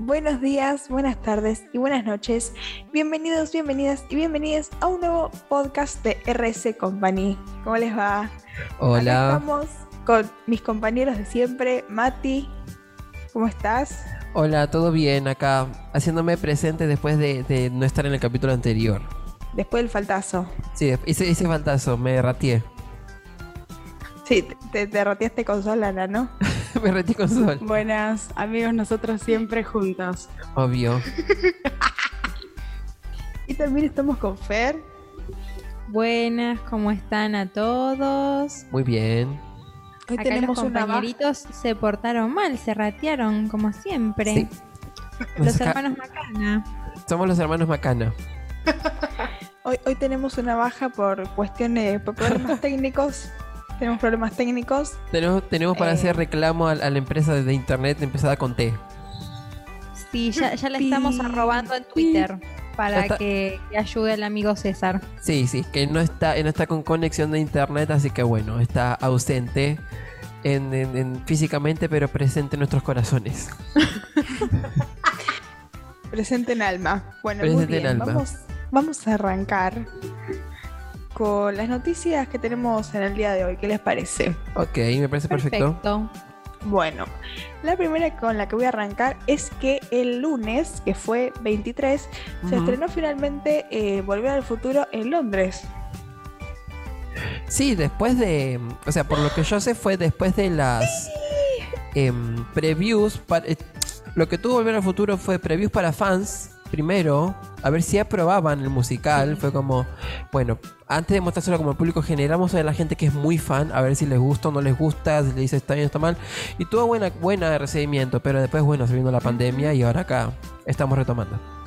buenos días, buenas tardes y buenas noches. Bienvenidos, bienvenidas y bienvenidas a un nuevo podcast de RS Company. ¿Cómo les va? Acá Hola, estamos con mis compañeros de siempre, Mati. ¿Cómo estás? hola, ¿todo bien acá? Haciéndome presente después de, de no estar en el capítulo anterior. Después del faltazo. Sí, hice, hice faltazo, me ratié. Sí, te, te roteaste con Solana, ¿no? me retí con sol, Buenas, amigos, nosotros siempre juntos. obvio. Y también estamos con Fer. Buenas, ¿cómo están a todos? Muy bien. Hoy Acá tenemos los una compañeritos se portaron mal, se ratearon como siempre. Sí. Los saca- hermanos Macana. Somos los hermanos Macana. Hoy, hoy tenemos una baja por cuestiones, por problemas técnicos. Tenemos problemas técnicos. Tenemos, tenemos para Eh. hacer reclamo a, a la empresa de internet empezada con T. Sí, ya, ya le estamos arrobando en Twitter para está. que, que ayude el amigo César. Sí, sí, que no está, no está con conexión de internet, así que bueno, está ausente en, en- en- físicamente, pero presente en nuestros corazones. Presente en alma. Bueno, muy Presente en bien. alma. Vamos, vamos a arrancar con las noticias que tenemos en el día de hoy. ¿Qué les parece? Ok, me parece perfecto. Perfecto. Bueno, la primera con la que voy a arrancar es que el lunes, que fue 23, se estrenó finalmente eh, Volver al Futuro en Londres. Sí, después de. O sea, por lo que yo sé, fue después de las em, previews. pa- eh, lo que tuvo Volver al Futuro fue previews para fans. Primero, a ver si aprobaban el musical. Fue como, bueno, antes de mostrárselo como público general, vamos a ver a la gente que es muy fan, a ver si les gusta o no les gusta, si le dice está bien o está mal. Y tuvo buena, buena recibimiento, pero después, bueno, se vino la pandemia y ahora acá estamos retomando.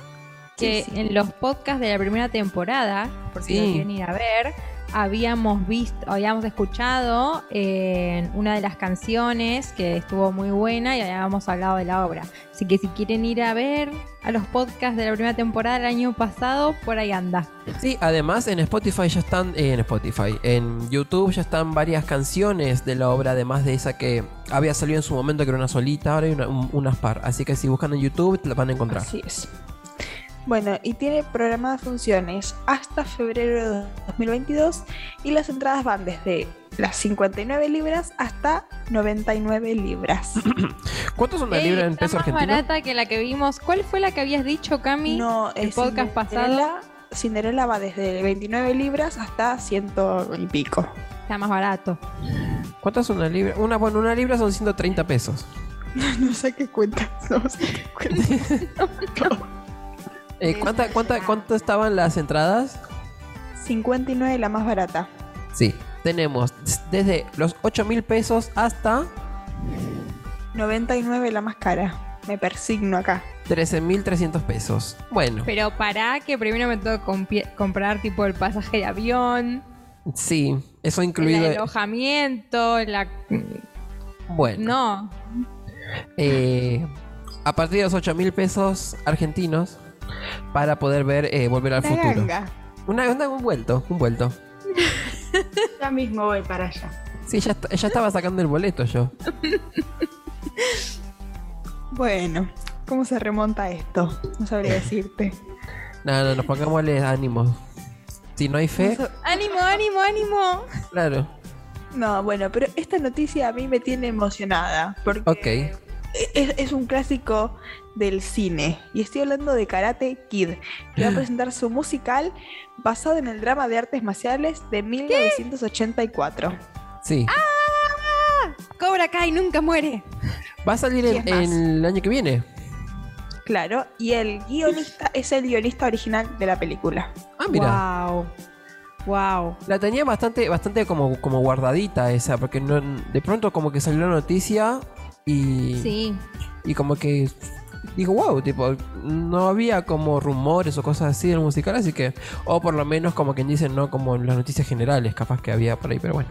Que Sí, sí. en los podcasts de la primera temporada, por si Sí. lo quieren ir a ver, habíamos visto, habíamos escuchado eh, una de las canciones que estuvo muy buena y habíamos hablado de la obra. Así que si quieren ir a ver a los podcasts de la primera temporada del año pasado, por ahí anda. Sí, además en Spotify ya están, eh, en Spotify, en YouTube ya están varias canciones de la obra, además de esa que había salido en su momento, que era una solita, ahora hay una- un- unas par. Así que si buscan en YouTube, la van a encontrar. Así es. Bueno, y tiene programadas funciones hasta febrero de 2022 y las entradas van desde las 59 libras hasta 99 libras. ¿Cuánto es una Ey, libra en peso más argentino? barata que la que vimos. ¿Cuál fue la que habías dicho, Cami? No, el podcast pasado. Cinderella- va desde 29 libras hasta ciento y pico. Está más barato. ¿Cuánto es una libra? Una, bueno, una libra son 130 pesos. No sé qué cuentas. No sé qué cuentas. Eh, ¿cuánta, cuánta, ¿Cuánto estaban las entradas? 59 la más barata. Sí, tenemos desde los 8 mil pesos hasta 99 la más cara. Me persigno acá. 13.300 pesos. Bueno, Pero para que primero me tengo que comprar tipo el pasaje de avión, sí, eso el incluido. alojamiento, la... Bueno. No, eh, a partir de los 8 mil pesos argentinos para poder ver eh, Volver al La Futuro. ganga. Una, una- un vuelto, un vuelto. Ya mismo voy para allá. Sí, ya, est- ya estaba sacando el boleto yo. Bueno, ¿cómo se remonta esto? No sabría decirte. No, no, nos pongámosle ánimo. Si no hay fe, No ánimo, ánimo, ánimo. claro. No, bueno, pero esta noticia a mí me tiene emocionada. Porque Ok. Es, es un clásico del cine. Y estoy hablando de Karate Kid, que va a presentar su musical basado en el drama de artes marciales de 1984. Sí. Cobra Kai nunca muere. Va a salir en el año que viene. Claro, y el guionista es el guionista original de la película. Ah, mira. Wow. Wow. La tenía bastante, bastante como, como guardadita esa, porque no, de pronto como que salió la noticia y, Sí. y como que digo, wow, tipo, no había como rumores o cosas así del musical, así que, o por lo menos como quien dice, no como en las noticias generales, capaz que había por ahí, pero bueno.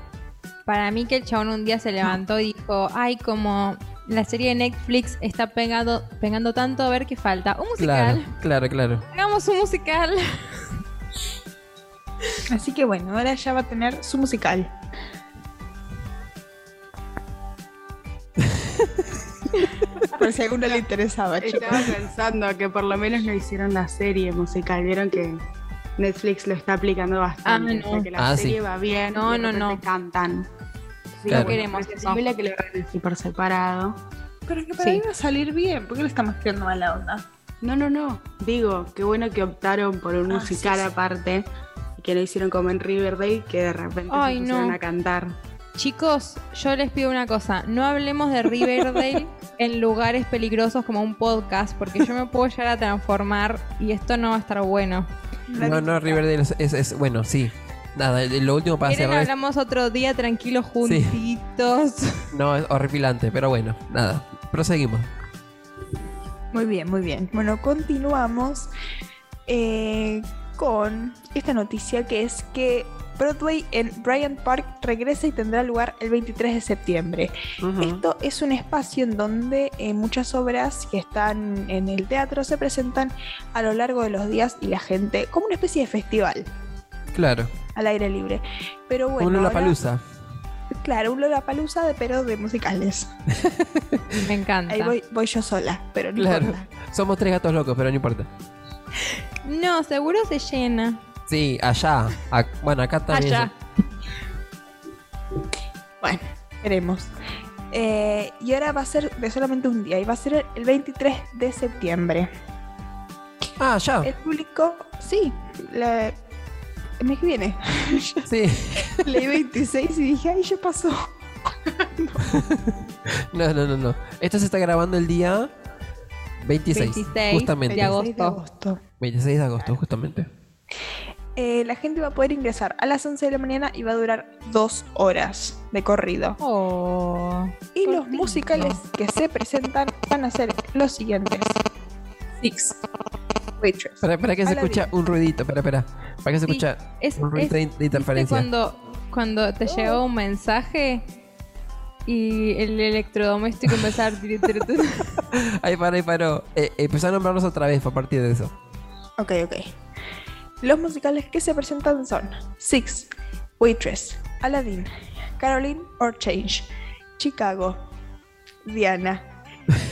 Para mí que el chabón un día se levantó y dijo, ay, como la serie de Netflix está pegando, pegando tanto, a ver qué falta. Un Claro, musical. claro, claro. Hagamos un musical. Así que bueno, ahora ya va a tener su musical. Por si a alguno le interesaba, chicos. Estaba pensando que por lo menos no hicieron la serie musical. Vieron que Netflix lo está aplicando bastante. Ah, o sea, no. que la Ah, serie sí. va bien. No, y no, no. cantan. Sí, Claro. Queremos es posible que lo hagan así por separado. Pero que para Sí. mí va a salir bien. ¿Por qué le estamos tirando mala onda? No, no, no. Digo, qué bueno que optaron por un Ah, musical aparte y que lo hicieron como en Riverdale, que de repente Ay, se pusieron no. a cantar. Chicos, yo les pido una cosa, no hablemos de Riverdale en lugares peligrosos como un podcast, porque yo me puedo llegar a transformar y esto no va a estar bueno. No, no, Riverdale es, es- es- bueno, sí. Nada, lo último para ¿Quieren cerrar es- hablamos otro día tranquilos juntitos? No, es horripilante, pero bueno, nada. Proseguimos. Muy bien, muy bien. Bueno, continuamos eh, con esta noticia que es que Broadway en Bryant Park regresa y tendrá lugar el 23 de septiembre. Esto es un espacio en donde eh, muchas obras que están en el teatro se presentan a lo largo de los días y la gente, como una especie de festival Claro. al aire libre. Pero bueno, Un ahora- Lollapalooza. claro, un Lollapalooza de pero de musicales. Me encanta. Ahí voy, voy yo sola, pero no Claro. importa. Somos tres gatos locos, pero no importa. No, seguro se llena. Sí, allá. Bueno, acá también. Allá. Bueno, veremos. Eh, y ahora va a ser de solamente un día y va a ser el 23 de septiembre. Ah, ya. El público, sí, la, el mes que viene. Sí. Leí 26 y dije, ay, ya pasó. No, no, no, no. Esto se está grabando el día 26. 26 justamente. de agosto. 26 de agosto. 26 de agosto, justamente. Eh, la gente va a poder ingresar a las 11 de la mañana y va a durar dos horas de corrido. Oh. Y los cortito. musicales que se presentan van a ser los siguientes. Six. Waitress. Para, para que se escucha un ruidito, espera, espera. Para que se Sí, escucha Es, un ruidito es- de, interferencia. ¿viste cuando, cuando te llegó un mensaje y el electrodoméstico empezaba a Ahí paró, ahí paró. Eh, empezó a nombrarlos otra vez a partir de eso. Ok, ok. Los musicales que se presentan son Six, Waitress, Aladdin, Caroline or Change, Chicago, Diana,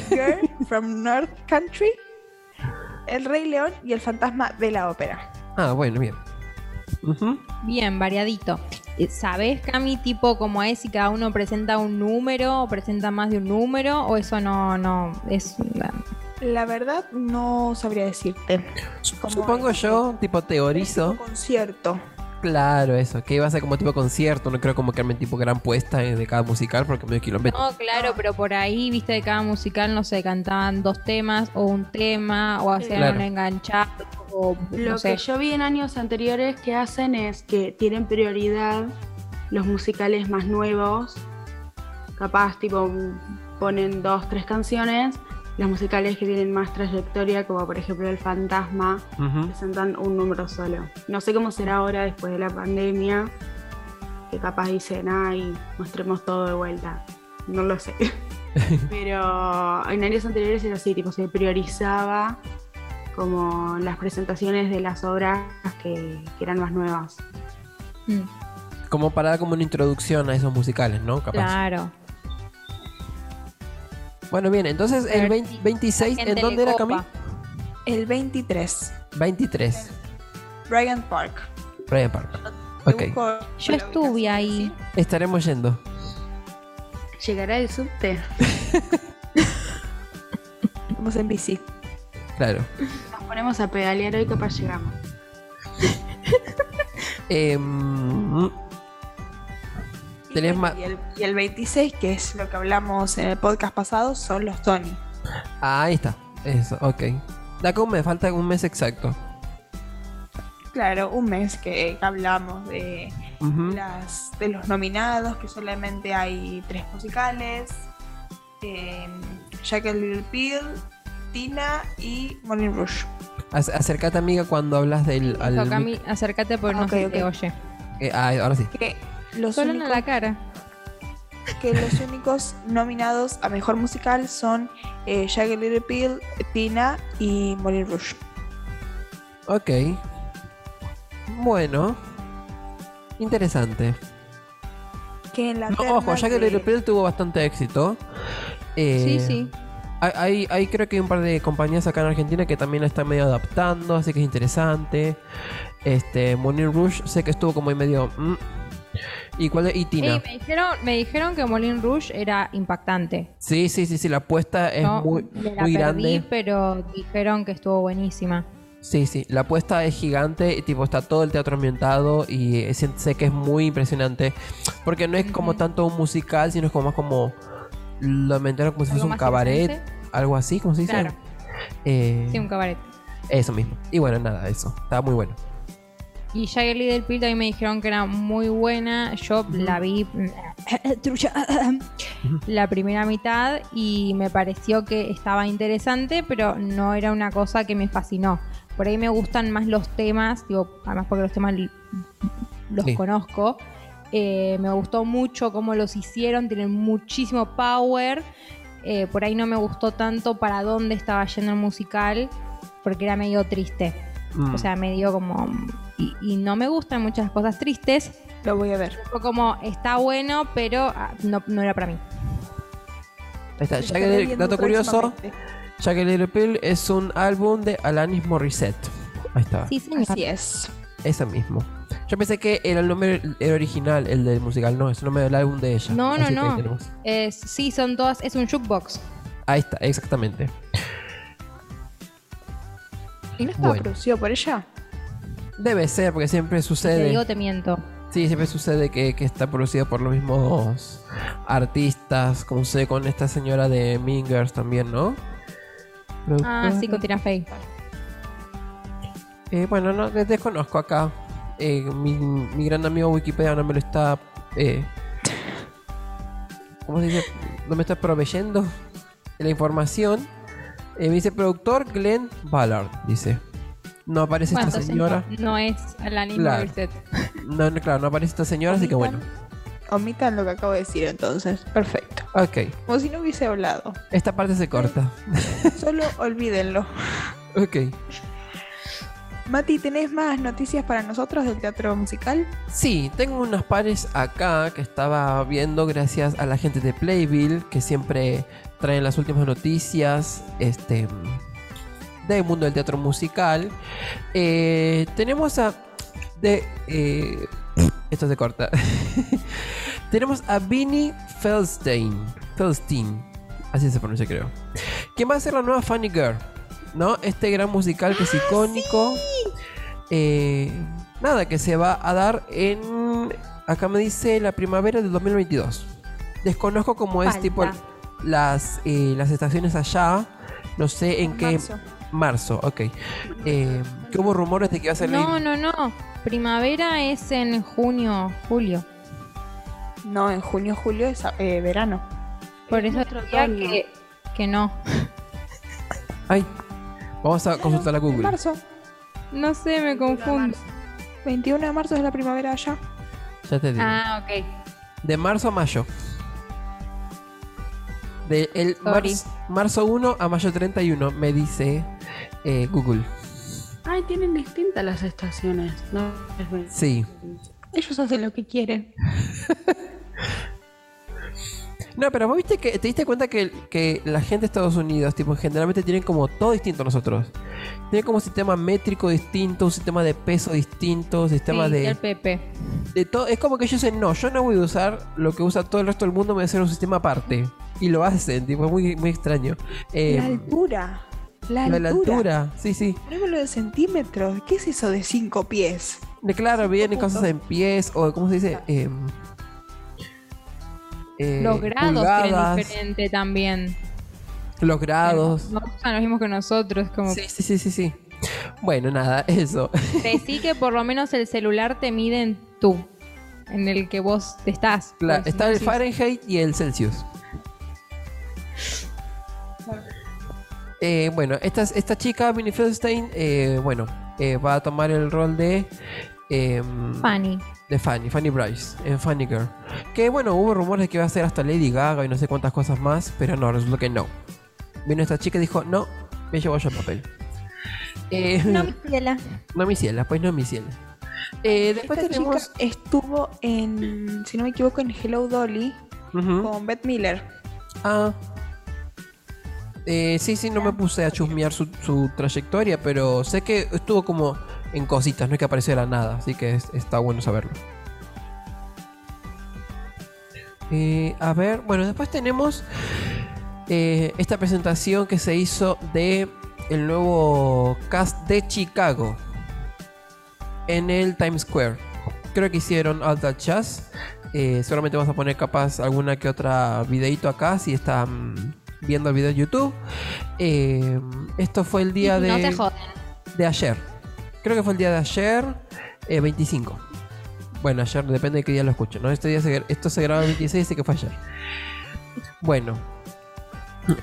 Girl from North Country, El Rey León y El Fantasma de la Ópera. Ah, bueno, bien. Ujú. Bien, variadito. Eh, ¿Sabes, Cami, tipo como es si cada uno presenta un número o presenta más de un número? ¿O eso no, no, es... La verdad no sabría decirte. Como Supongo es- yo, tipo teorizo. un concierto. Claro, eso. Que iba a ser como tipo concierto. No creo como que armen tipo gran puesta de cada musical porque medio kilómetro. No, claro, pero por ahí, viste, de cada musical, no sé, cantaban dos temas o un tema o hacían Claro. un enganchado o Lo no sé. que yo vi en años anteriores que hacen es que tienen prioridad los musicales más nuevos. Capaz, tipo, ponen dos, tres canciones. Los musicales que tienen más trayectoria, como por ejemplo El Fantasma, presentan un número solo. No sé cómo será ahora después de la pandemia, que capaz dicen, ay, mostremos todo de vuelta. No lo sé. Pero en años anteriores era así, tipo, se priorizaba como las presentaciones de las obras que, que eran más nuevas. Mm, Como para dar como una introducción a esos musicales, ¿no? Capaz. claro. Bueno, bien, entonces el 20 si 26, la ¿en dónde era copa. Cami? El 23. 23. Bryant Park. Brian Park. Te Ok. busco Yo estuve ahí. Estaremos yendo. ¿Llegará el subte? Vamos en bici. Claro. Nos ponemos a pedalear hoy, capaz llegamos. Em, Y, Tenés el, y el 26, que es lo que hablamos en el podcast pasado, son los Tony. ah, ahí está. Eso, ok. Da como me falta un mes exacto. Claro, un mes que hablamos de, las, de los nominados, que solamente hay tres musicales. Eh, Jack and Little Pill, Tina y Rouge. Ac- Acércate, amiga, cuando hablas del. al acércate porque no Ok, se ok. te oye. eh, ah, ahora sí. Que los, Solo en únicos, la cara. que los únicos nominados a mejor musical son eh, and Little Pill, Tina y Moulin Rouge. Ok. Bueno. Interesante. Que en la No, ojo, Jack de- Little Pill tuvo bastante éxito. Eh, Sí, sí. Hay, hay, hay creo que hay un par de compañías acá en Argentina que también la están medio adaptando, así que es interesante. Este, Moulin Rouge sé que estuvo como ahí medio... mm. ¿Y cuál es? Y Tina. Ey, me, dijeron, me dijeron que Moulin Rouge era impactante. Sí, sí, sí, sí, la apuesta es No, muy, me la muy perdí, grande. pero dijeron que estuvo buenísima. Sí, sí, la apuesta es gigante, y, tipo está todo el teatro ambientado y eh, sé que es muy impresionante, porque no es como tanto un musical, sino es como más como lo inventaron como si fuese un cabaret, algo así, como se dice. Claro. Eh, Sí, un cabaret. Eso mismo. Y bueno, nada, eso. Estaba muy bueno. Y Jagged Little Pill también me dijeron que era muy buena. Yo la vi trucha, la primera mitad y me pareció que estaba interesante, pero no era una cosa que me fascinó. Por ahí me gustan más los temas, digo, además porque los temas los Sí. conozco. Eh, me gustó mucho cómo los hicieron, tienen muchísimo power. Eh, por ahí no me gustó tanto para dónde estaba yendo el musical, porque era medio triste. Mm. O sea, medio como... Y, y no me gustan muchas cosas tristes. Lo voy a ver. Fue como, está bueno, pero ah, no, no era para mí. Ahí está. Jagged- estaré viendo dato curioso. Jagged Little Pill es un álbum de Alanis Morissette. Ahí está. Sí, señor. Así es. Ese mismo. Yo pensé que era el nombre el original, el del musical. No, es el nombre del álbum de ella. No, no, Así que no. tenemos. Es- sí, son todas... Es un jukebox. Ahí está, exactamente. ¿Y no estaba Bueno. producido por ella? Debe ser, porque siempre Te sucede. digo, te miento. Sí, siempre sucede que, que está producido por los mismos artistas, como sucede con esta señora de Mingers también, ¿no? Ah, sí, con Tina Fey. Eh, bueno, no, des- desconozco acá. Eh, mi, mi gran amigo Wikipedia no me lo está. Eh, ¿Cómo se dice? No me está proveyendo la información. Eh, me dice productor Glenn Ballard, dice. No aparece Bueno, esta señora. no, no es Alanis Claro. Morissette. No, no, claro, no aparece esta señora, así que bueno. Omitan lo que acabo de decir entonces. Perfecto. Ok, Como si no hubiese hablado. esta parte se corta. Solo olvídenlo. Ok. Mati, ¿tenés más noticias para nosotros del teatro musical? Sí, tengo unas pares acá que estaba viendo gracias a la gente de Playbill que siempre traen las últimas noticias este, del mundo del teatro musical. Eh, tenemos a... De, eh, esto se corta. tenemos a Vinnie Feldstein. Feldstein. Así se pronuncia creo. Quien va a ser la nueva Funny Girl. ¿No? Este gran musical que es icónico. Eh, nada, que se va a dar en. Acá me dice la primavera del 2022. Desconozco cómo es tipo las, eh, las estaciones allá. No sé en qué. Marzo. Marzo, ok. Eh, que hubo rumores de que iba a ser No, no, no. Primavera es en junio, julio. No, en junio, julio es eh, verano. Por Es eso decía otoño. que, que no. Ay, vamos a consultar a En Google. marzo. No sé, me confundo. 21 de marzo es la primavera allá. Ya te digo. Ah, ok. De marzo a mayo. De el Sorry. marzo, marzo 1 a mayo 31, me dice eh, Google. Ay, tienen distintas las estaciones. No. Sí. Ellos hacen lo que quieren. No, pero vos viste que te diste cuenta que, que la gente de Estados Unidos, tipo, generalmente tienen como todo distinto a nosotros. Tienen como un sistema métrico distinto, un sistema de peso distinto, un sistema Sí, de, el Pepe. de todo. Es como que ellos dicen, no, yo no voy a usar lo que usa todo el resto del mundo, me voy a hacer un sistema aparte. Y lo hacen, tipo, es muy, muy extraño. Eh, la altura. La altura. la altura, sí, sí. Ponémoslo de centímetros. ¿Qué es eso de 5 pies? De claro, vienen cosas en pies, o ¿cómo se dice? Em, eh, Los grados pulgadas, tienen diferente también. Los grados. No usan los mismos que nosotros. Como Sí, sí, sí, sí, sí. Bueno, nada, eso. Decí que por lo menos el celular te mide en tú. En el que vos estás. Claro, Porque si está no, el Fahrenheit y el Celsius. Eh, bueno, esta, esta chica, Minnie Feldstein, eh, bueno, eh, va a tomar el rol de. Em, Fanny. de Fanny, Fanny Bryce, en Funny Girl. Que bueno, hubo rumores de que iba a ser hasta Lady Gaga y no sé cuántas cosas más, pero no, resultó que no. Vino esta chica y dijo, no, me llevo yo el papel. Eh, No, mi ciela. no mi ciela, pues no mi ciela. Eh, después Esta tenemos... chica estuvo en, si no me equivoco, en Hello Dolly con Beth Miller. Ah. Eh, sí, sí, no me puse a chusmear su, su trayectoria, pero sé que estuvo como en cositas, no es que apareció de la nada, así que es- está bueno saberlo. Eh, a ver, bueno, después tenemos eh, esta presentación que se hizo de el nuevo cast de Chicago en el Times Square. Creo que hicieron Alta Jazz. Eh, seguramente vamos a poner capaz alguna que otra videito acá si están viendo el video en YouTube. Eh, esto fue el día de, de ayer. Creo que fue el día de ayer, eh, 25. Bueno, ayer depende de qué día lo escuchen, ¿no? Este día se- esto se graba el 26, así que fue ayer. Bueno.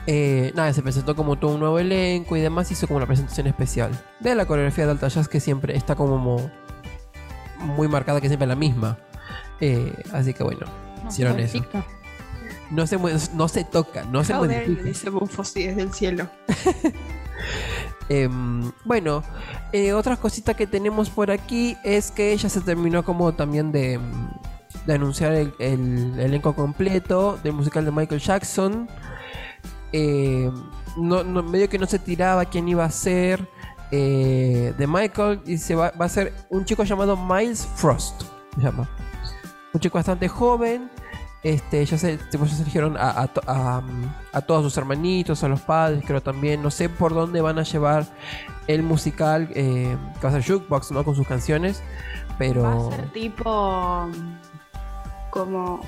Eh, nada, se presentó como todo un nuevo elenco y demás. Hizo como una presentación especial de la coreografía de Alta Jazz que siempre está como muy marcada, que siempre es la misma. Eh, así que bueno, hicieron eso. No se, no se toca, no se How modifica. dice Bufosí desde el cielo. Em, bueno, eh, otras cositas que tenemos por aquí es que ella se terminó como también de, anunciar el, el elenco completo del musical de Michael Jackson. No- medio que no se tiraba quién iba a ser eh, de Michael y se va, a ser un chico llamado Miles Frost. Llama. Un chico bastante joven. Este, ya se, tipo, ya se eligieron a, a a, a todos sus hermanitos, a los padres, creo también. No sé por dónde van a llevar el musical eh, que va a ser Jukebox, ¿no? Con sus canciones. Pero. Va a ser tipo. Como.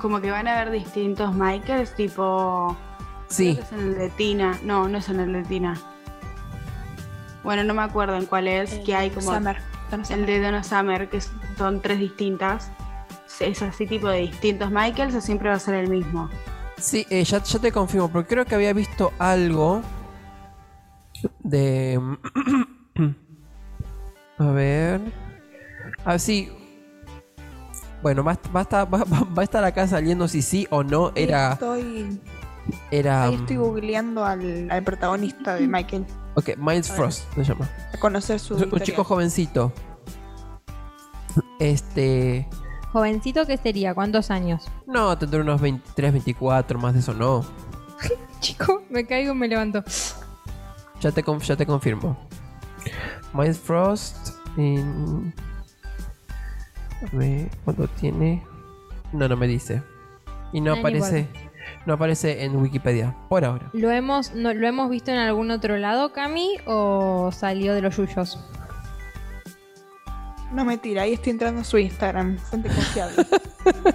Como que van a haber distintos Michaels, tipo. Sí, creo que es en el de Tina. No, no es en el de Tina. Bueno, no me acuerdo en cuál es. que hay como. Summer. El de Donna Summer, que son tres distintas. Es así tipo de distintos Michaels o siempre va a ser el mismo. sí, eh, ya, ya te confirmo, porque creo que había visto algo de. a ver. Ah, sí. Bueno, va, va a estar, va, va- va a estar acá saliendo si sí o no era. Estoy, era ahí estoy googleando al, al protagonista de Michael. ok, Miles A ver. Frost se llama. A conocer su. Un historia. chico jovencito. Este. Jovencito, ¿qué sería? ¿Cuántos años? No, tendrá unos 23, 24, más de eso no. Chico, me caigo y me levanto. Ya te, conf- ya te confirmo. Miles Frost. En... A ver, ¿cuánto tiene? No, no me dice. Y no Ah, no aparece. No aparece en Wikipedia. Por ahora. ¿Lo hemos, no, ¿Lo hemos visto en algún otro lado, Cami? ¿O salió de los yuyos? No me tira, ahí estoy entrando a su Instagram. Fuente confiable.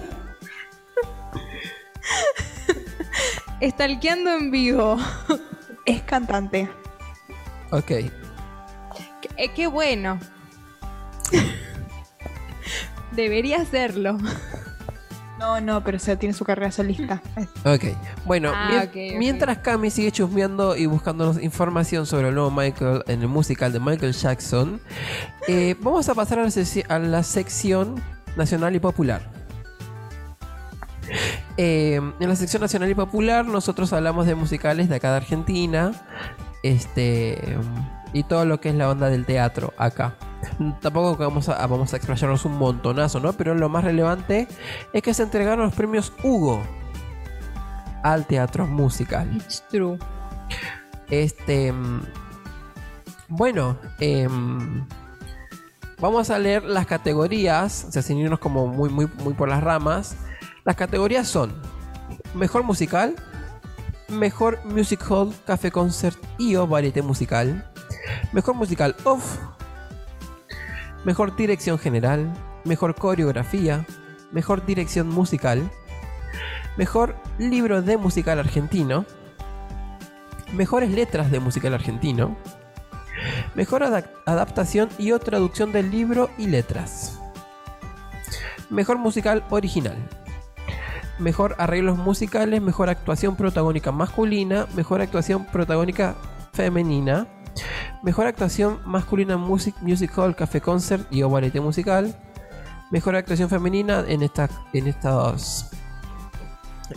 Estalqueando en vivo. es cantante. Ok. Qué, eh, qué bueno. Debería hacerlo. No, no, pero o sea, tiene su carrera solista. Ok. Bueno, Ah, mien- mientras Cami sigue chusmeando y buscándonos información sobre el nuevo Michael en el musical de Michael Jackson, eh, vamos a pasar a la, seci- a la sección nacional y popular. Eh, en la sección nacional y popular nosotros hablamos de musicales de acá de Argentina este y todo lo que es la onda del teatro acá. Tampoco vamos a, vamos a explayarnos un montonazo, ¿no? Pero lo más relevante es que se entregaron los premios Hugo al teatro musical. It's true. Este. mm, Bueno, em, vamos a leer las categorías, o sea, sin irnos como muy, muy, muy por las ramas. Las categorías son Mejor Musical, Mejor Music Hall, Café Concert y o Varieté Musical, Mejor Musical Off, Mejor Dirección General, Mejor Coreografía, Mejor Dirección Musical, Mejor Libro de Musical Argentino, Mejores letras de musical argentino. Mejor adap- adaptación y o traducción del libro y letras. Mejor musical original. Mejor arreglos musicales, mejor actuación protagónica masculina, mejor actuación protagónica femenina. Mejor actuación masculina music, music hall, café concert y o ballet musical. Mejor actuación femenina en esta, en estos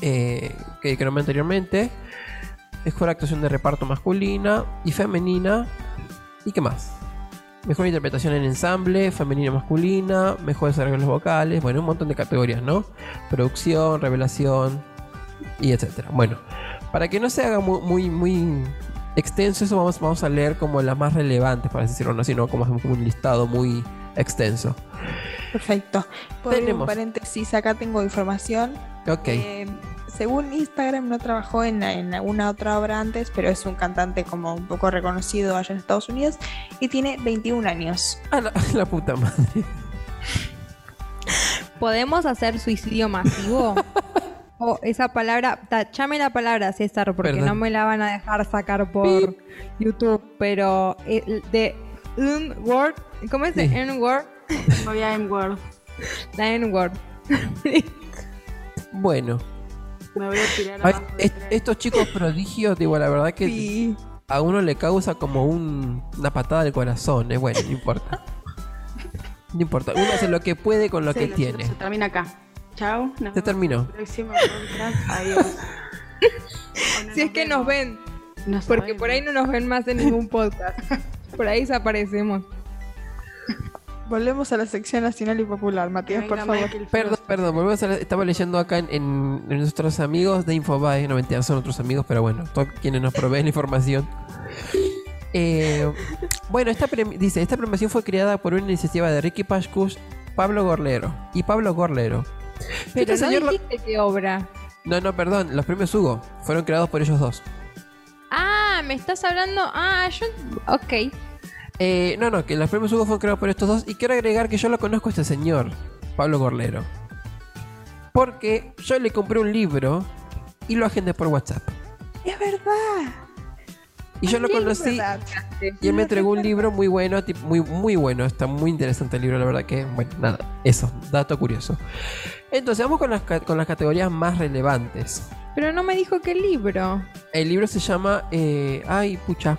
eh, que, que nombré anteriormente. Mejor actuación de reparto masculina y femenina. ¿Y qué más? Mejor interpretación en ensamble, femenina masculina, mejores arreglos vocales, bueno, un montón de categorías, ¿no? Producción, revelación y etcétera. Bueno, Para que no se haga mu- muy, muy, extenso, eso vamos, vamos a leer como las más relevantes, para decirlo así, no como, como un listado muy extenso. Perfecto. Por abrir un Tenemos. paréntesis, acá tengo información. Ok. Eh, según Instagram no trabajó en, en alguna otra obra antes, pero es un cantante como un poco reconocido allá en Estados Unidos y tiene 21 años. A la, la puta madre. ¿Podemos hacer suicidio masivo? o esa palabra, tachame la palabra, César, porque Perdón. no me la van a dejar sacar por YouTube, pero el de un word, ¿cómo es? Sí. N word, Voy a M-Word. la N word. Bueno, Me voy a tirar ay, abajo. de est- tren. estos chicos prodigios, digo, la verdad que Sí. a uno le causa como un- una patada del corazón, eh, bueno, no importa. No importa, uno hace lo que puede con lo Sí, que lo tiene. Se termina acá. Chao. nos Se terminó. Próximo podcast. Adiós. No Si es que nos ven, porque sabemos. por ahí no nos ven más en ningún podcast. Por ahí desaparecemos. Volvemos a la sección nacional y popular, Matías, por favor. Perdón, perdón, volvemos a la- estaba leyendo acá en, en- en nuestros amigos de Infobae, no mentira, son otros amigos, pero bueno, todos quienes nos proveen la información. Eh, bueno, esta dice, esta premiación fue creada por una iniciativa de Ricky Pascus, Pablo Gorlero y Pablo Gorlero. Pero Este no señor dijiste qué obra. No, no, perdón, los premios Hugo fueron creados por ellos dos. Ah, me estás hablando. Ah, yo. Ok. Eh, no, no, que los premios Hugo fueron creados por estos dos. Y quiero agregar que yo lo conozco a este señor, Pablo Gorlero. Porque yo le compré un libro y lo agendé por WhatsApp. Es verdad. Y yo lo Es conocí verdad. y él me entregó un libro muy bueno, muy, muy bueno. Está muy interesante el libro, la verdad que, bueno, nada, eso, dato curioso. Entonces, vamos con las, ca- con las categorías más relevantes. Pero no me dijo qué libro. El libro se llama, eh, ay, pucha,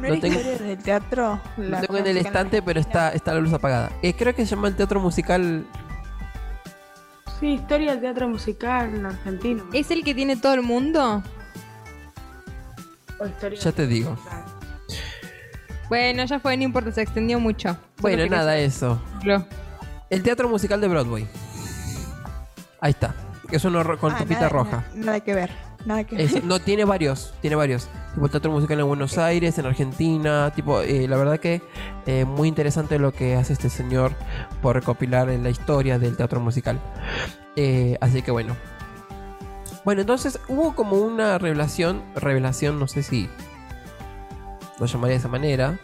¿No tengo- del teatro? lo tengo en el estante, pero está, está la luz apagada. Eh, creo que se llama el teatro musical Sí, historia del teatro musical argentino. ¿Es el que tiene todo el mundo? Ya te digo. Bueno, ya fue, no importa, se extendió mucho. Bueno, nada, eso. El teatro musical de Broadway. Ahí está. Que es uno con Ah, tapita nada- roja. na- Nada que ver. Nada que ver. Es- no, tiene varios, tiene varios. Tipo el teatro musical en Buenos Aires, en Argentina. Tipo, eh, la verdad que eh, muy interesante lo que hace este señor por recopilar la historia del teatro musical. Eh, así que bueno. Bueno, entonces hubo como una revelación, revelación, no sé si lo llamaría de esa manera.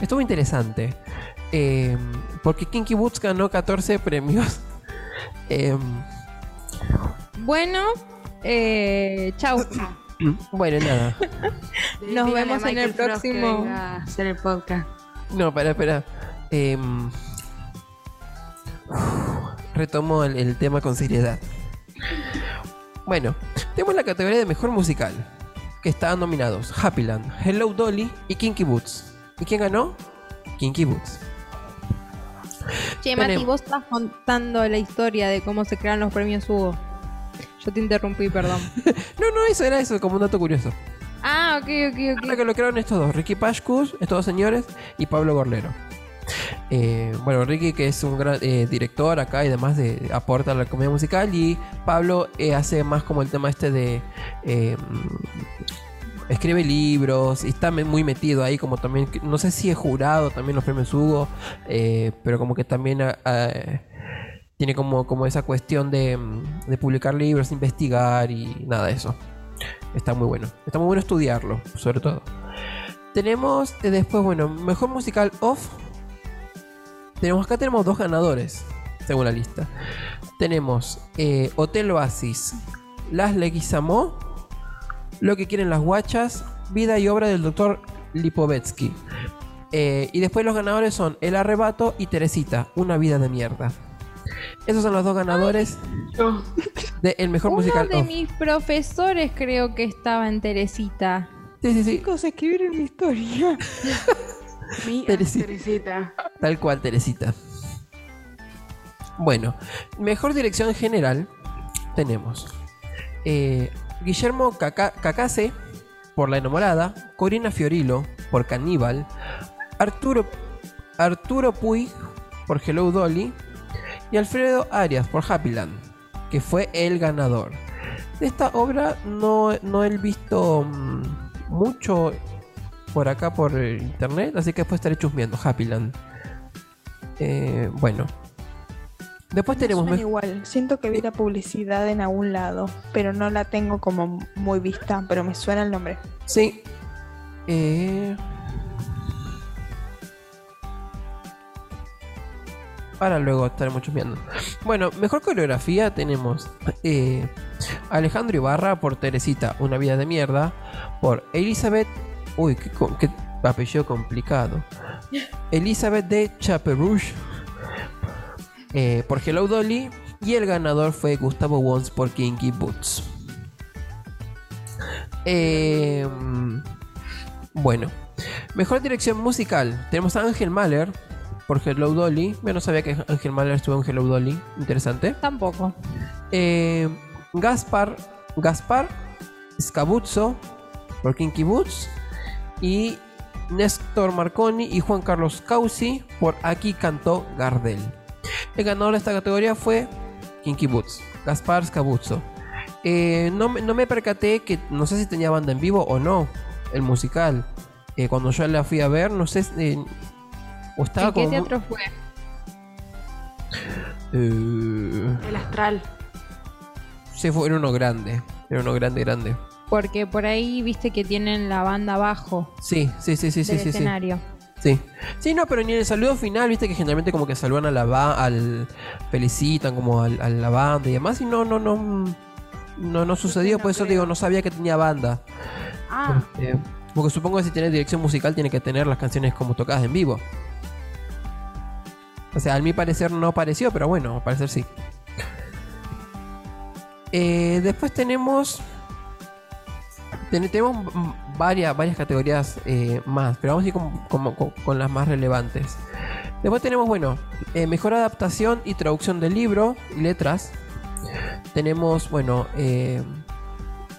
Estuvo interesante. eh, porque Kinky Boots ganó 14 premios. Em, Bueno, eh, chau. bueno, nada. Nos vemos en el Frost próximo- hacer el podcast. No, espera, espera. Em, retomo el, el tema con seriedad. Bueno, tenemos la categoría de mejor musical. Que estaban nominados Happyland, Hello Dolly y Kinky Boots. ¿Y quién ganó? Kinky Boots. Che, Tenemos- Mati, vos estás contando la historia de cómo se crean los premios Hugo. Yo te interrumpí, perdón. No, no, eso era eso, como un dato curioso. ah, ok, ok, Ahora ok. que lo crearon estos dos, Ricky Pashkus, estos dos señores, y Pablo Gorlero. Eh, bueno, Ricky que es un gran eh, director acá y demás de, aporta a la comedia musical y Pablo eh, hace más como el tema este de eh, escribe libros y está muy metido ahí como también no sé si es jurado también los premios Hugo pero como que también ah, ah, tiene como, como esa cuestión de, mm, de publicar libros investigar y nada de eso. Está muy bueno está muy bueno estudiarlo sobre todo. Tenemos después bueno mejor musical off tenemos acá tenemos dos ganadores según la lista tenemos eh, Hotel Oasis Las Leguizamó Lo que quieren las guachas Vida y obra del doctor Lipovetsky Eh, y después los ganadores son El Arrebato y Teresita Una vida de mierda esos son los dos ganadores Yo. del el mejor Uno musical de off. mis profesores creo que estaba en Teresita. Sí, sí, sí. Chicos, escribieron mi historia. Mi Teresita. Teresita. Tal cual, Teresita. Bueno, mejor dirección general tenemos eh, Guillermo Caca- Cacase por La enamorada, Corina Fiorilo por Caníbal, Arturo, Arturo Puig por Hello Dolly y Alfredo Arias por Happyland, que fue el ganador. De esta obra no, no he visto mm, mucho por acá por internet, así que después estaré chusmeando. Happyland. Eh, bueno. Después tenemos. Me- igual, siento que vi la publicidad en algún lado, pero no la tengo como muy vista, pero me suena el nombre. Sí. Eh, Ahora luego estaremos chusmeando. Bueno, mejor coreografía tenemos eh, Alejandro Ibarra por Teresita, Una vida de mierda. Por Elizabeth. Uy, qué, qué apellido complicado. Elizabeth de Chaperouche. eh, por Hello Dolly. Y el ganador fue Gustavo Wons por Kinky Boots. Eh, bueno, mejor dirección musical. Tenemos a Ángel Mahler por Hello Dolly. Yo no sabía que Ángel Mahler estuvo en Hello Dolly. Interesante. Tampoco. Eh, Gaspar, Gaspar Scabuzzo por Kinky Boots. Y Néstor Marconi y Juan Carlos Causi por Aquí cantó Gardel. El ganador de esta categoría fue Kinky Boots, Gaspar Scabuzzo. Eh, no, me- no me percaté que no sé si tenía banda en vivo o no, el musical. Eh, cuando yo la fui a ver, no sé. eh, o estaba ¿En qué muy- teatro fue? Eh, El astral. sí, fue, era uno grande. Era uno grande, grande. Porque por ahí viste que tienen la banda abajo Sí, sí, sí, sí, sí, del sí, sí. escenario. Sí. Sí, no, pero ni en el saludo final, viste que generalmente como que saludan a la ba al felicitan como al- a la banda y demás y no no no no no sucedió, no por eso creo. digo, no sabía que tenía banda. Ah, porque supongo que si tiene dirección musical tiene que tener las canciones como tocadas en vivo. O sea, a mi parecer no pareció, pero bueno, al parecer sí. Eh, después tenemos. Ten- tenemos varias, varias categorías eh, más, pero vamos a ir con, las más relevantes. Después tenemos, bueno, eh, mejor adaptación y traducción del libro y letras. Tenemos, bueno, eh,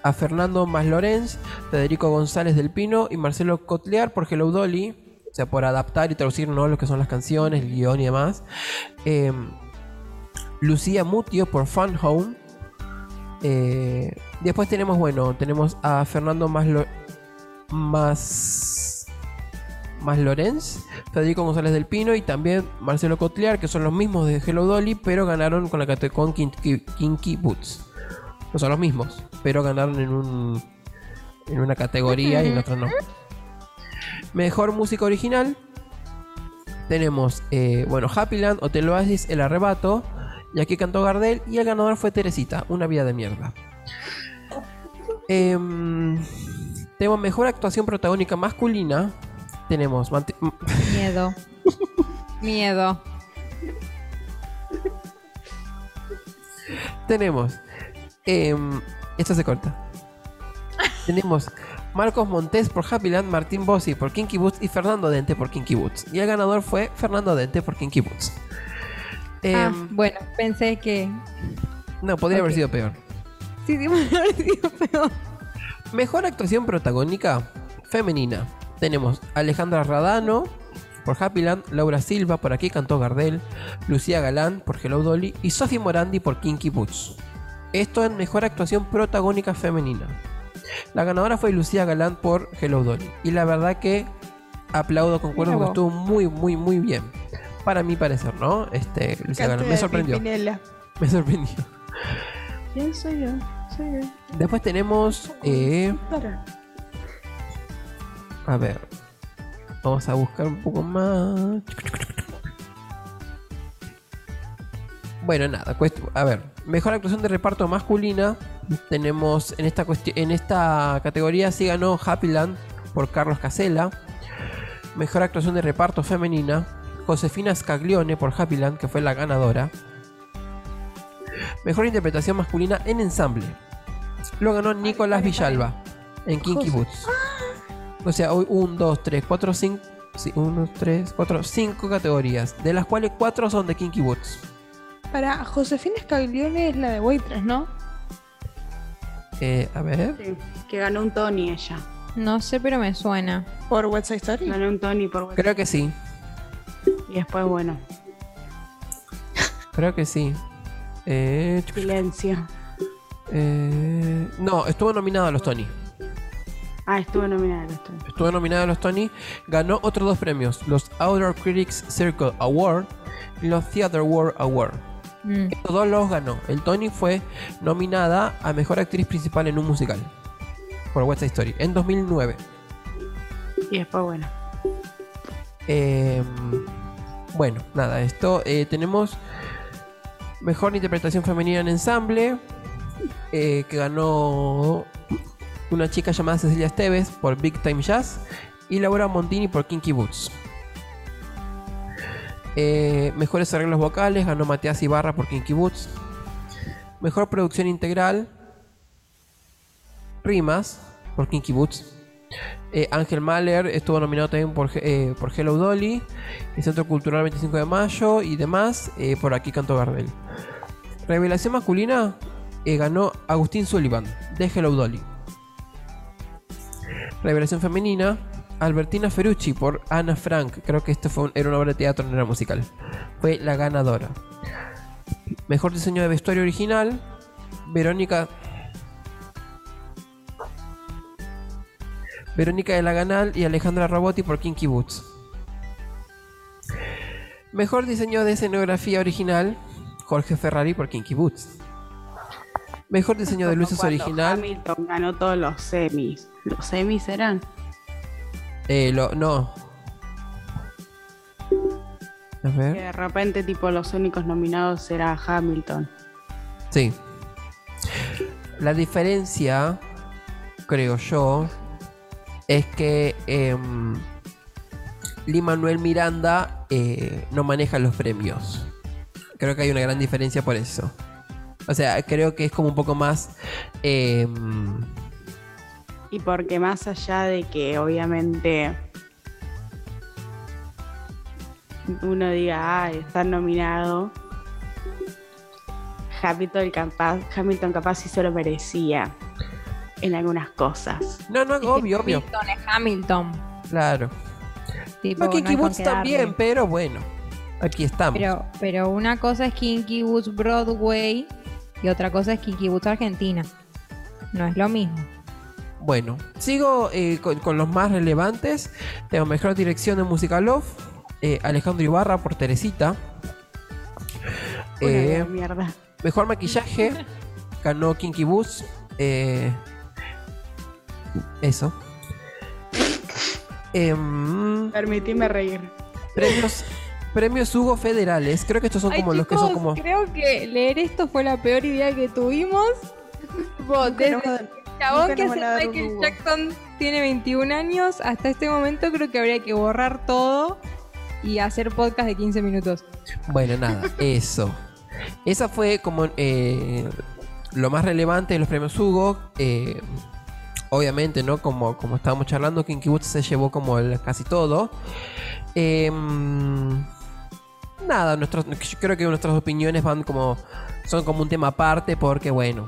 a Fernando Maslorenz, Federico González del Pino y Marcelo Cotlear por Hello Dolly. O sea, por adaptar y traducir ¿no? lo que son las canciones, el guion y demás. Lucía Mutio por Fun Home. Eh, después tenemos, bueno, tenemos a Fernando Maslo Mas más Lorenz, Federico González del Pino y también Marcelo Cotlear, que son los mismos de Hello Dolly, pero ganaron con la cate- con Kinky, Kinky Boots. No son los mismos, pero ganaron en un en una categoría y en otra no. Mejor música original. Tenemos, eh, bueno, Happyland, Hotel Oasis, El Arrebato. Y aquí cantó Gardel. Y el ganador fue Teresita, Una vida de mierda. Em, tenemos mejor actuación protagónica masculina. Tenemos Miedo. Miedo. tenemos em, esto se corta. tenemos Marcos Montes por Happyland, Martín Bossi por Kinky Boots y Fernando Dente por Kinky Boots. Y el ganador fue Fernando Dente por Kinky Boots. Ah, Em, bueno, pensé que. no, podría haber sido peor. Sí, sí, me habría sido peor. Mejor actuación protagónica femenina. Tenemos Alejandra Radano por Happyland, Laura Silva por Aquí cantó Gardel, Lucía Galán por Hello Dolly y Sophie Morandi por Kinky Boots. Esto en mejor actuación protagónica femenina. La ganadora fue Lucía Galán por Hello Dolly. Y la verdad que aplaudo, concuerdo Mira porque vos. estuvo muy, muy, muy bien. Para mi parecer, ¿no? Este, Me sorprendió. Pimpinela. Me sorprendió. ¿quién soy yo? Soy yo. Después tenemos. eh. A ver. Vamos a buscar un poco más. Bueno, nada. A ver. Mejor actuación de reparto masculina. Tenemos en esta, en esta categoría sí ganó Happyland por Carlos Casella. Mejor actuación de reparto femenina. Josefina Scaglione por Happyland, que fue la ganadora. Mejor interpretación masculina en ensamble. Lo ganó Nicolás Villalba en Kinky Boots. O sea, hoy 1, 2, 3, 4, 5. 1, 3, 4, 5 categorías. De las cuales 4 son de Kinky Boots. Para Josefina Scaglione es la de Waitress, ¿no? Eh, a ver. Sí, que ganó un Tony ella. No sé, pero me suena. Por West Side Story. Ganó un Tony por Creo que sí. Y después, bueno, Creo que sí. Eh, silencio. Eh, no, estuvo nominado a los Tony. Ah, estuvo nominada esto. Estuvo nominado a los Tony. Ganó otros dos premios: los Outer Critics Circle Award y los Theatre World Award. Mm. Estos dos los ganó. El Tony fue nominada a Mejor Actriz Principal en un musical. Por West Side Story. En 2009. Y después, bueno. Eh, bueno, nada, esto eh, tenemos mejor interpretación femenina en ensamble eh, que ganó una chica llamada Cecilia Esteves por Big Time Jazz y Laura Montini por Kinky Boots. Eh, mejores arreglos vocales ganó Matías Ibarra por Kinky Boots. Mejor producción integral Rimas por Kinky Boots. Eh, Ángel Mahler estuvo nominado también por, eh, por Hello Dolly, el Centro Cultural 25 de Mayo y demás. eh, por aquí cantó Gardel. Revelación masculina ganó Agustín Sullivan de Hello Dolly. Revelación femenina Albertina Ferrucci por Ana Frank. Creo que esto fue era una obra de teatro, no era musical. Fue la ganadora. Mejor diseño de vestuario original Verónica Verónica de la Ganal y Alejandra Robotti por Kinky Boots. Mejor diseño de escenografía original, Jorge Ferrari por Kinky Boots. Mejor diseño de luces original, Hamilton ganó todos los semis. ¿Los semis eran? eh, lo, no. A Que ver, de repente, tipo, los únicos nominados era Hamilton. sí. La diferencia, creo yo, es que em, Lee Manuel Miranda eh, no maneja los premios. Creo que hay una gran diferencia por eso. O sea, creo que es como un poco más. em, Y porque más allá de que obviamente uno diga, ah, está nominado, Hamilton capaz, Hamilton capaz sí se lo merecía en algunas cosas. no, no, Es que obvio, obvio. Hamilton es Hamilton. Claro. Tipo, No, no Kinky qué darle. también, pero bueno. Aquí estamos. Pero, pero una cosa es Kinky Boots Broadway y otra cosa es Kinky Boots Argentina. No es lo mismo. Bueno, sigo eh, con, con los más relevantes. Tengo mejor dirección de Musical Love. eh, Alejandro Ibarra por Teresita. Eh, mierda. mejor maquillaje. Ganó Kinky Boots. Eh, eso. Em, Permitime reír. premios, premios Hugo Federales. Creo que estos son Ay, como los que son como. Creo que leer esto fue la peor idea que tuvimos. Desde chabón nunca que Michael. Jackson tiene 21 años. Hasta este momento creo que habría que borrar todo y hacer podcast de 15 minutos. Bueno, nada, eso. Esa fue como eh, lo más relevante de los premios Hugo. eh, obviamente, ¿no? Como, como estábamos charlando, Kinky Boots se llevó como el- casi todo. Eh, nada, nuestros, yo creo que nuestras opiniones van como. son como un tema aparte porque, bueno.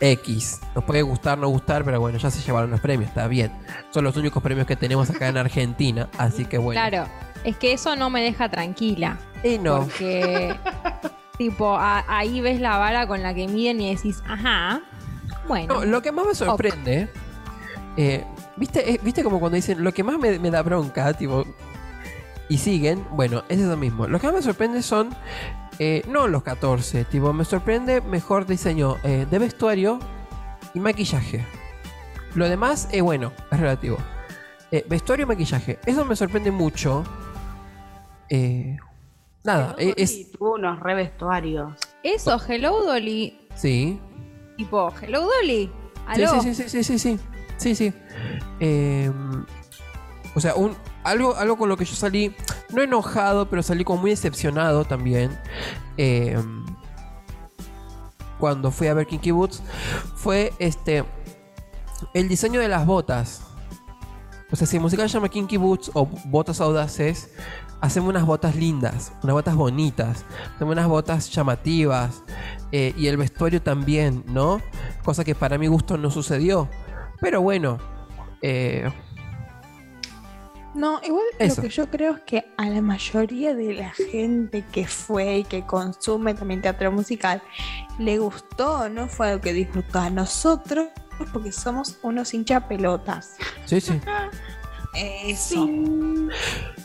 X. Nos puede gustar, no gustar, pero bueno, ya se llevaron los premios, está bien. Son los únicos premios que tenemos acá en Argentina, así que bueno. Claro, es que eso no me deja tranquila. Y no. Porque, tipo, a- ahí ves la vara con la que miden y decís, ajá, bueno. No, lo que más me sorprende, eh, ¿viste, eh, ¿viste como cuando dicen lo que más me, me da bronca, tipo, y siguen? Bueno, es eso mismo. Lo que más me sorprende son, eh, no los 14, tipo, me sorprende mejor diseño eh, de vestuario y maquillaje. Lo demás, eh, bueno, es relativo. Eh, vestuario y maquillaje, eso me sorprende mucho. Eh, nada, eh, es... Tuvo unos re vestuarios. Eso, Hello Dolly, Sí, tipo, Hello Dolly, Sí, aló. sí, sí, sí, sí, sí, sí. Sí, sí. Eh, o sea, un, algo, algo con lo que yo salí, no enojado, pero salí como muy decepcionado también. eh, cuando fui a ver Kinky Boots, fue este el diseño de las botas. O sea, si el musical se llama Kinky Boots o Botas Audaces, hacemos unas botas lindas, unas botas bonitas, hacemos unas botas llamativas eh, y el vestuario también, ¿no? Cosa que para mi gusto no sucedió. Pero bueno, eh, No, igual Eso. lo que yo creo es que a la mayoría de la gente que fue y que consume también teatro musical le gustó, no fue algo que disfrutó a nosotros porque somos unos hinchapelotas. Sí, sí. Eso.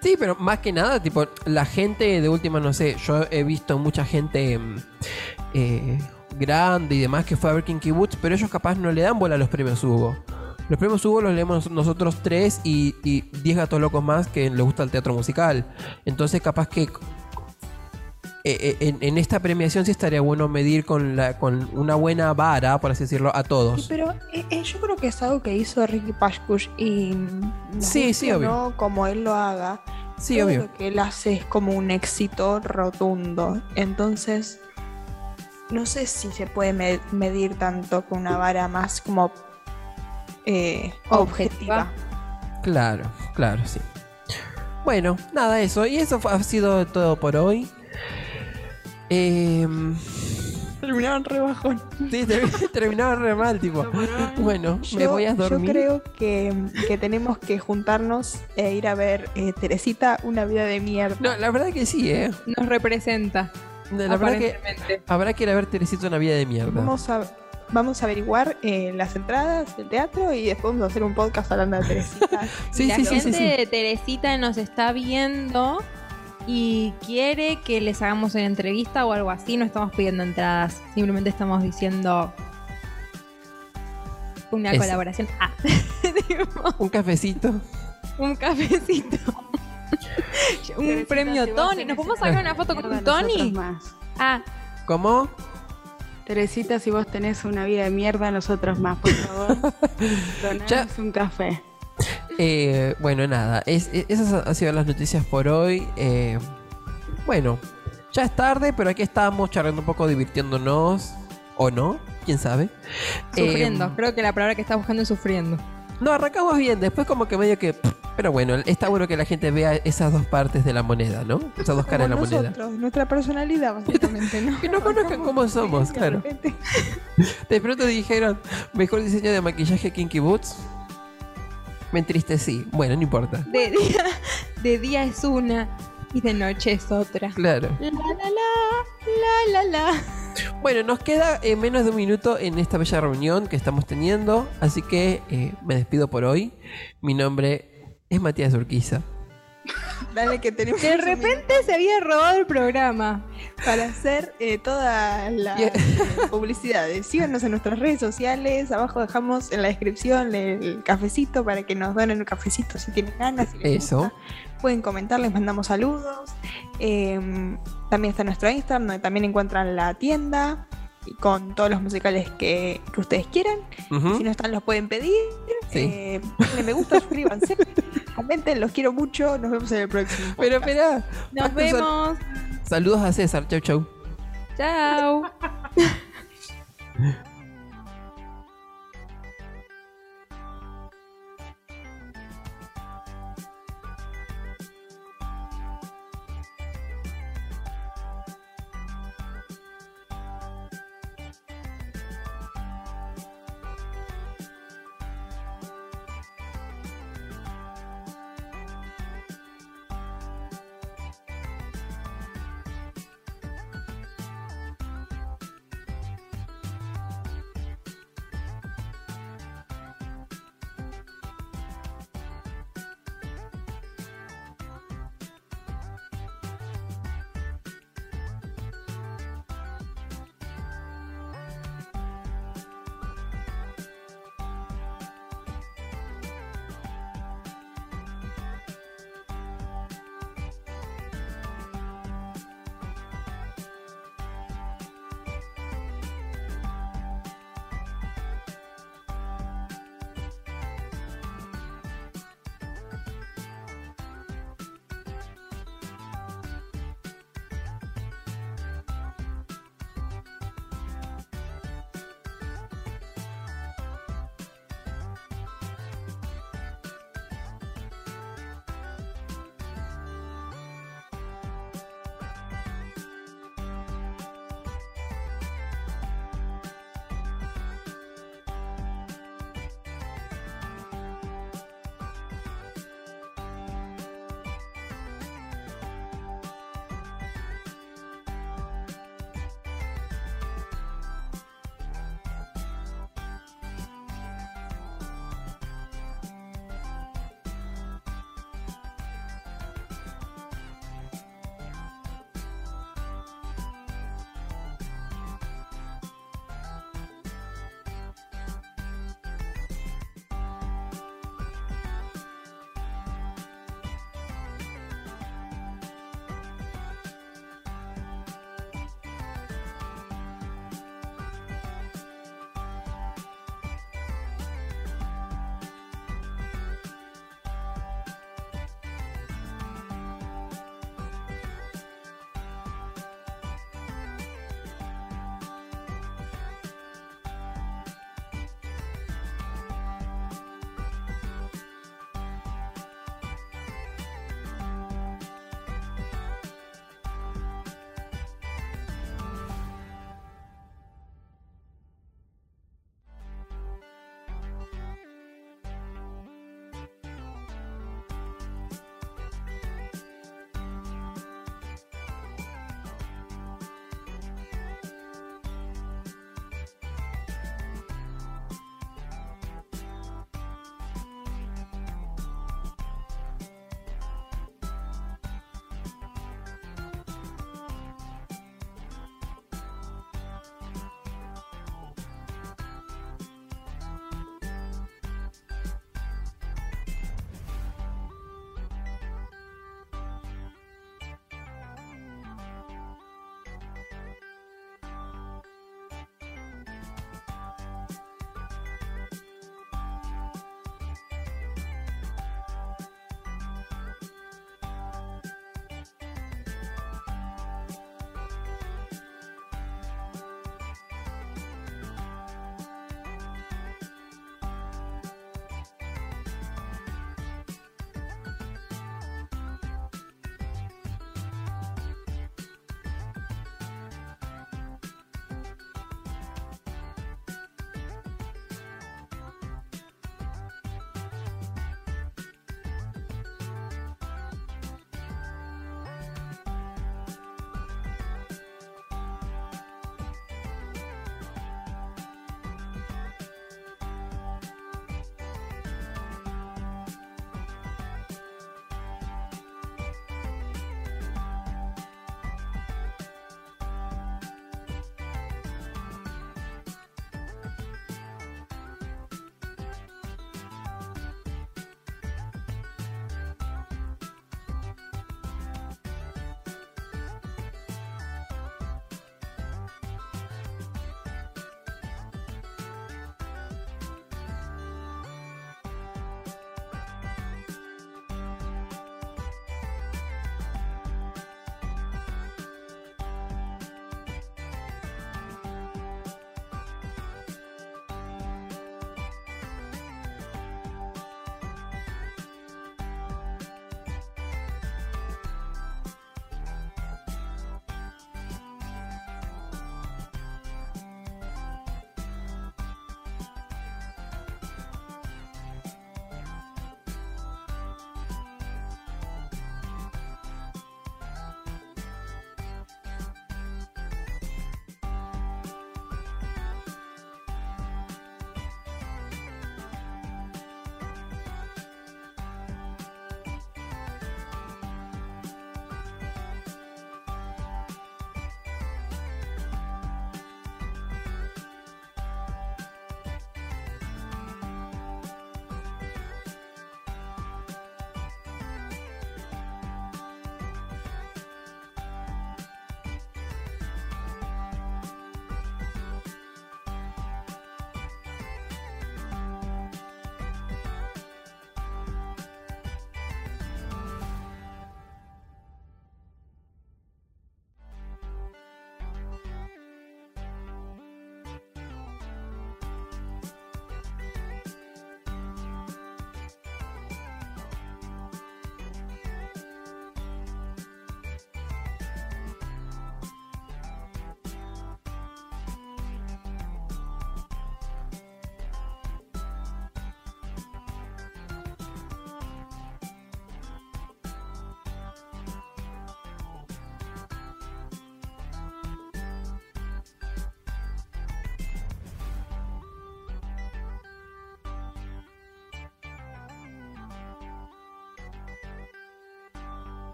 Sí, pero más que nada, tipo, la gente de última, no sé, yo he visto mucha gente mm, eh, grande y demás que fue a ver Kinky Boots, pero ellos capaz no le dan bola a los premios Hugo. Los premios Hugo los leemos nosotros tres y, y 10 gatos locos más que les gusta el teatro musical. Entonces, capaz que eh, eh, en, en esta premiación sí estaría bueno medir con, la, con una buena vara, por así decirlo, a Sí, todos. pero eh, yo creo que es algo que hizo Ricky Pashkush y Sí, sí, obvio. no, como él lo haga. Sí, todo obvio. Lo que él hace es como un éxito rotundo. Entonces, no sé si se puede me- medir tanto con una vara más como eh, Objetiva. Claro, claro, sí. Bueno, nada, eso. Y eso ha sido todo por hoy. Em, Terminaron re bajón. sí, ter- terminaba re mal, tipo. Bueno, me voy a dormir. Yo creo que, que tenemos que juntarnos e ir a ver eh, Teresita, una vida de mierda. No, la verdad que sí, ¿eh? Nos representa. La verdad que habrá que ir a ver Teresita una vida de mierda. Vamos a, vamos a averiguar eh, las entradas del teatro y después vamos a hacer un podcast hablando de Teresita. Sí, la sí, sí, gente sí, sí. de Teresita nos está viendo y quiere que les hagamos una entrevista o algo así. No estamos pidiendo entradas, simplemente estamos diciendo una colaboración. Ah, Un cafecito. un cafecito. un premio si Tony. ¿Nos podemos sacar una foto con un Tony? más. Ah, ¿Cómo? Teresita, si vos tenés una vida de mierda, nosotros más, por favor. Donanos Ya. un café. Eh, bueno, nada. Es, es- esas han sido las noticias por hoy. Eh, bueno, ya es tarde, pero aquí estamos charlando un poco, divirtiéndonos. ¿O no? ¿Quién sabe? sufriendo. Eh, Creo que la palabra que está buscando es sufriendo. No, arrancamos bien, después como que medio que... Pero bueno, está bueno que la gente vea esas dos partes de la moneda, ¿no? Esas dos caras de la Como moneda. nosotros, nuestra personalidad básicamente, ¿no? Que no conozcan cómo somos, De claro. repente. De pronto dijeron, mejor diseño de maquillaje Kinky Boots. Me entristecí. Bueno, no importa. De día, de día es una y de noche es otra. Claro. La la la, la la la. Bueno, nos queda eh, menos de un minuto en esta bella reunión que estamos teniendo, así que eh, me despido por hoy. Mi nombre es Matías Urquiza. Dale que tenemos De repente se había robado el programa. para hacer eh, todas las eh, publicidades. Síganos en nuestras redes sociales. Abajo dejamos en la descripción el cafecito para que nos donen un cafecito si tienen ganas. si les Eso. gusta. Pueden comentar, les mandamos saludos. Eh, también está nuestro Instagram, donde también encuentran la tienda con todos los musicales que, que ustedes quieran. Si no están, los pueden pedir. Sí. Eh, denle me gusta, suscríbanse. Comenten, los quiero mucho. Nos vemos en el próximo. Pero podcast. espera. Nos sal- vemos. Saludos a César. Chau, chau. Chao.